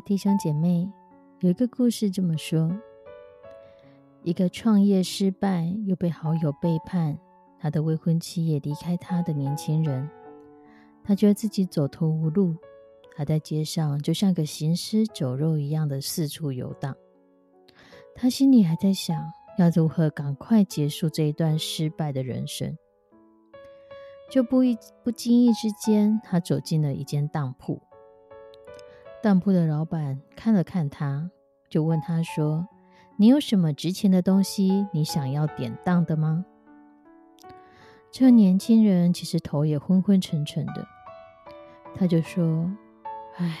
弟兄姐妹，有一个故事这么说：一个创业失败又被好友背叛，他的未婚妻也离开他的年轻人，他觉得自己走投无路，他在街上就像个行尸走肉一样的四处游荡。他心里还在想，要如何赶快结束这一段失败的人生。就不一不经意之间，他走进了一间当铺。当铺的老板看了看他，就问他说：“你有什么值钱的东西，你想要典当的吗？”这年轻人其实头也昏昏沉沉的，他就说：“唉，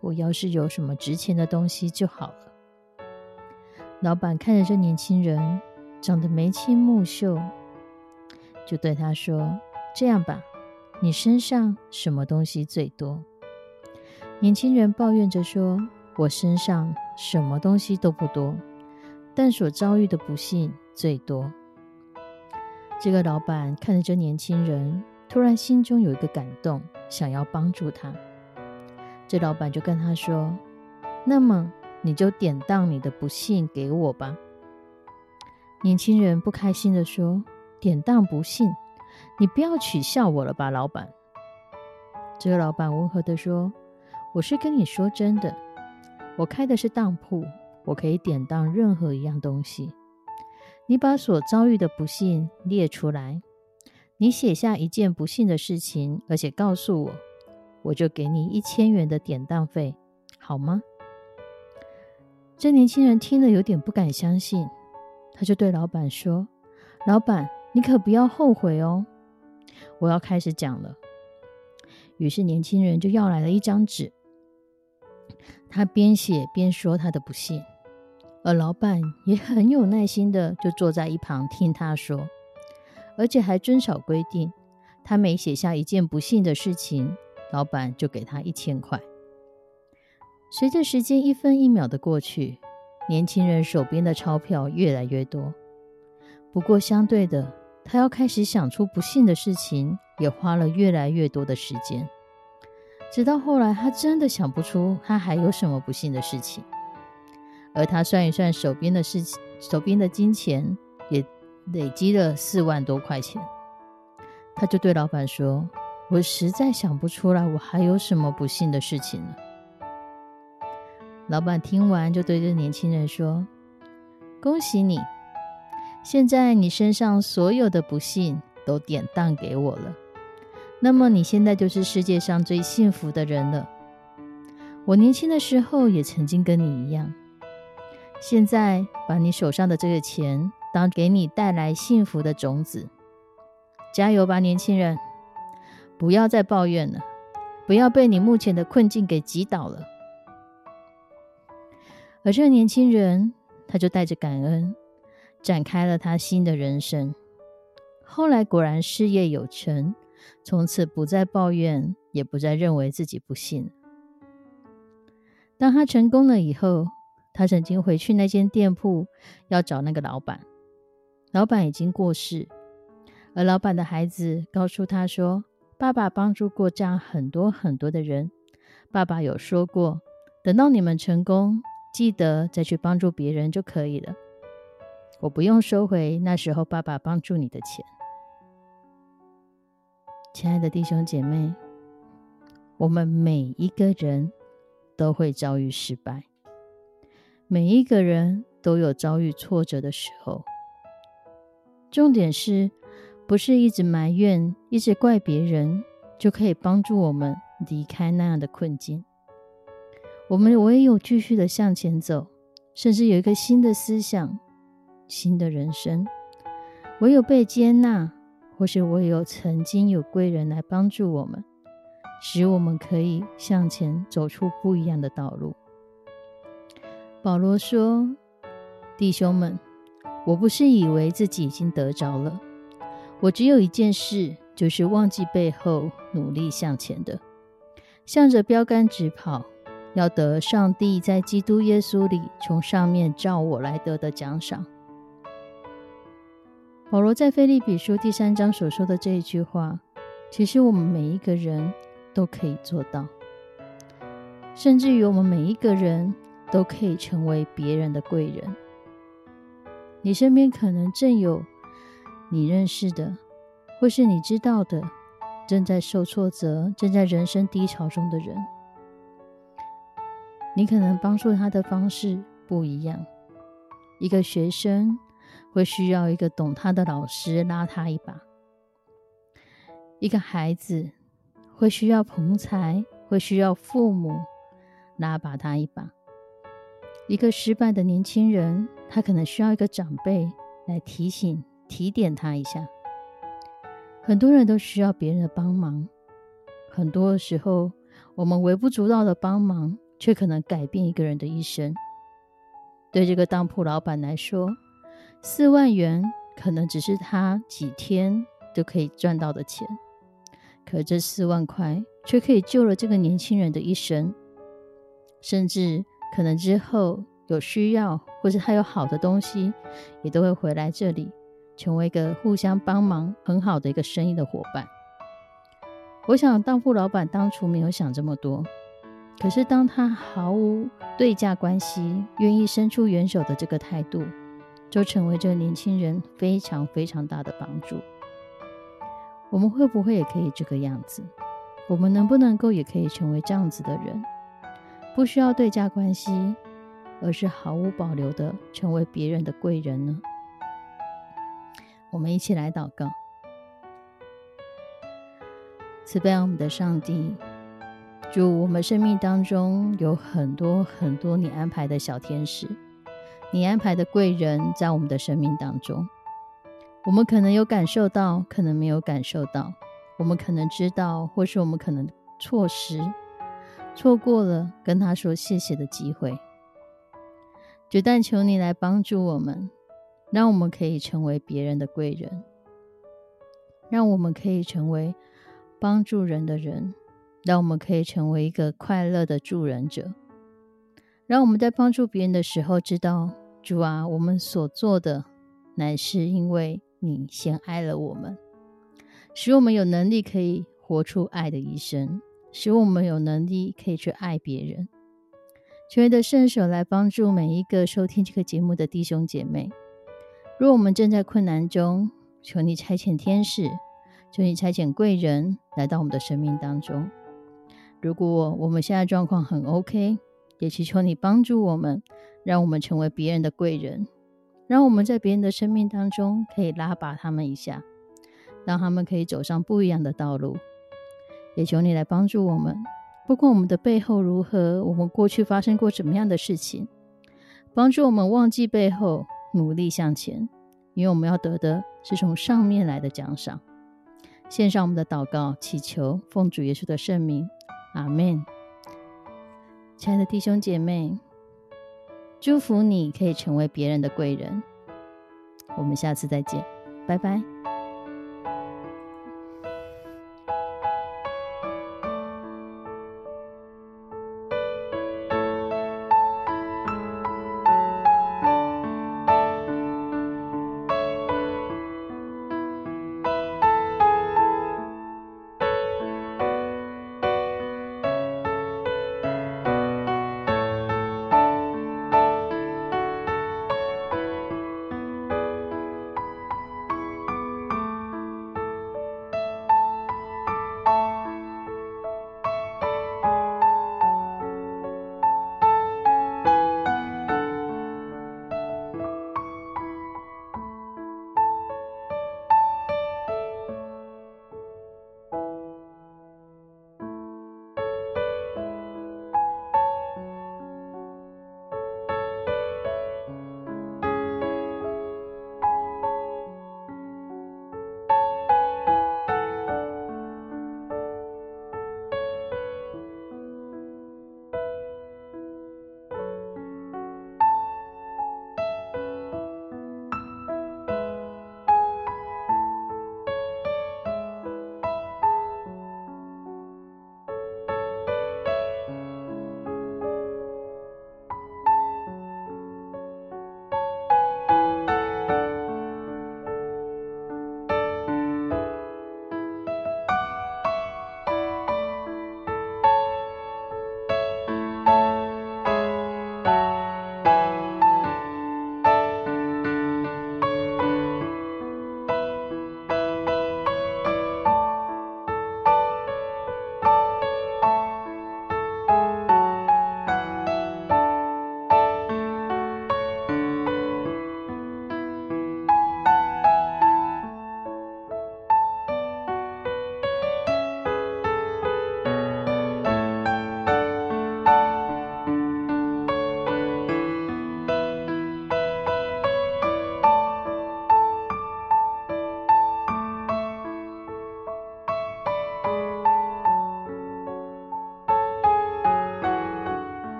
我要是有什么值钱的东西就好了。”老板看着这年轻人长得眉清目秀，就对他说：“这样吧，你身上什么东西最多？”年轻人抱怨着说：“我身上什么东西都不多，但所遭遇的不幸最多。”这个老板看着这年轻人，突然心中有一个感动，想要帮助他。这老板就跟他说：“那么你就典当你的不幸给我吧。”年轻人不开心的说：“典当不幸？你不要取笑我了吧，老板。”这个老板温和的说。我是跟你说真的，我开的是当铺，我可以典当任何一样东西。你把所遭遇的不幸列出来，你写下一件不幸的事情，而且告诉我，我就给你一千元的典当费，好吗？这年轻人听了有点不敢相信，他就对老板说：“老板，你可不要后悔哦，我要开始讲了。”于是年轻人就要来了一张纸。他边写边说他的不幸，而老板也很有耐心的就坐在一旁听他说，而且还遵守规定，他每写下一件不幸的事情，老板就给他一千块。随着时间一分一秒的过去，年轻人手边的钞票越来越多，不过相对的，他要开始想出不幸的事情，也花了越来越多的时间。直到后来，他真的想不出他还有什么不幸的事情。而他算一算手边的事情，手边的金钱也累积了四万多块钱。他就对老板说：“我实在想不出来，我还有什么不幸的事情了。”老板听完，就对这年轻人说：“恭喜你，现在你身上所有的不幸都典当给我了。”那么你现在就是世界上最幸福的人了。我年轻的时候也曾经跟你一样。现在把你手上的这个钱当给你带来幸福的种子，加油吧，年轻人！不要再抱怨了，不要被你目前的困境给击倒了。而这个年轻人，他就带着感恩，展开了他新的人生。后来果然事业有成。从此不再抱怨，也不再认为自己不幸。当他成功了以后，他曾经回去那间店铺要找那个老板，老板已经过世，而老板的孩子告诉他说：“爸爸帮助过这样很多很多的人，爸爸有说过，等到你们成功，记得再去帮助别人就可以了。我不用收回那时候爸爸帮助你的钱。”亲爱的弟兄姐妹，我们每一个人都会遭遇失败，每一个人都有遭遇挫折的时候。重点是不是一直埋怨、一直怪别人，就可以帮助我们离开那样的困境？我们唯有继续的向前走，甚至有一个新的思想、新的人生。唯有被接纳。或是我有曾经有贵人来帮助我们，使我们可以向前走出不一样的道路。保罗说：“弟兄们，我不是以为自己已经得着了，我只有一件事，就是忘记背后，努力向前的，向着标杆直跑，要得上帝在基督耶稣里从上面照我来得的奖赏。”保罗在腓利比书第三章所说的这一句话，其实我们每一个人都可以做到，甚至于我们每一个人都可以成为别人的贵人。你身边可能正有你认识的，或是你知道的，正在受挫折、正在人生低潮中的人，你可能帮助他的方式不一样。一个学生。会需要一个懂他的老师拉他一把，一个孩子会需要同才，会需要父母拉把他一把。一个失败的年轻人，他可能需要一个长辈来提醒、提点他一下。很多人都需要别人的帮忙，很多时候我们微不足道的帮忙，却可能改变一个人的一生。对这个当铺老板来说，四万元可能只是他几天就可以赚到的钱，可这四万块却可以救了这个年轻人的一生，甚至可能之后有需要或者他有好的东西，也都会回来这里，成为一个互相帮忙很好的一个生意的伙伴。我想当铺老板当初没有想这么多，可是当他毫无对价关系，愿意伸出援手的这个态度。就成为这个年轻人非常非常大的帮助。我们会不会也可以这个样子？我们能不能够也可以成为这样子的人？不需要对价关系，而是毫无保留的成为别人的贵人呢？我们一起来祷告：慈悲我们的上帝，祝我们生命当中有很多很多你安排的小天使。你安排的贵人在我们的生命当中，我们可能有感受到，可能没有感受到；我们可能知道，或是我们可能错失、错过了跟他说谢谢的机会。就但求你来帮助我们，让我们可以成为别人的贵人，让我们可以成为帮助人的人，让我们可以成为一个快乐的助人者，让我们在帮助别人的时候知道。主啊，我们所做的乃是因为你先爱了我们，使我们有能力可以活出爱的一生，使我们有能力可以去爱别人。求你的圣手来帮助每一个收听这个节目的弟兄姐妹。若我们正在困难中，求你差遣天使，求你差遣贵人来到我们的生命当中。如果我们现在状况很 OK，也祈求你帮助我们。让我们成为别人的贵人，让我们在别人的生命当中可以拉拔他们一下，让他们可以走上不一样的道路。也求你来帮助我们，不管我们的背后如何，我们过去发生过什么样的事情，帮助我们忘记背后，努力向前，因为我们要得的是从上面来的奖赏。献上我们的祷告，祈求奉主耶稣的圣名，阿门。亲爱的弟兄姐妹。祝福你可以成为别人的贵人。我们下次再见，拜拜。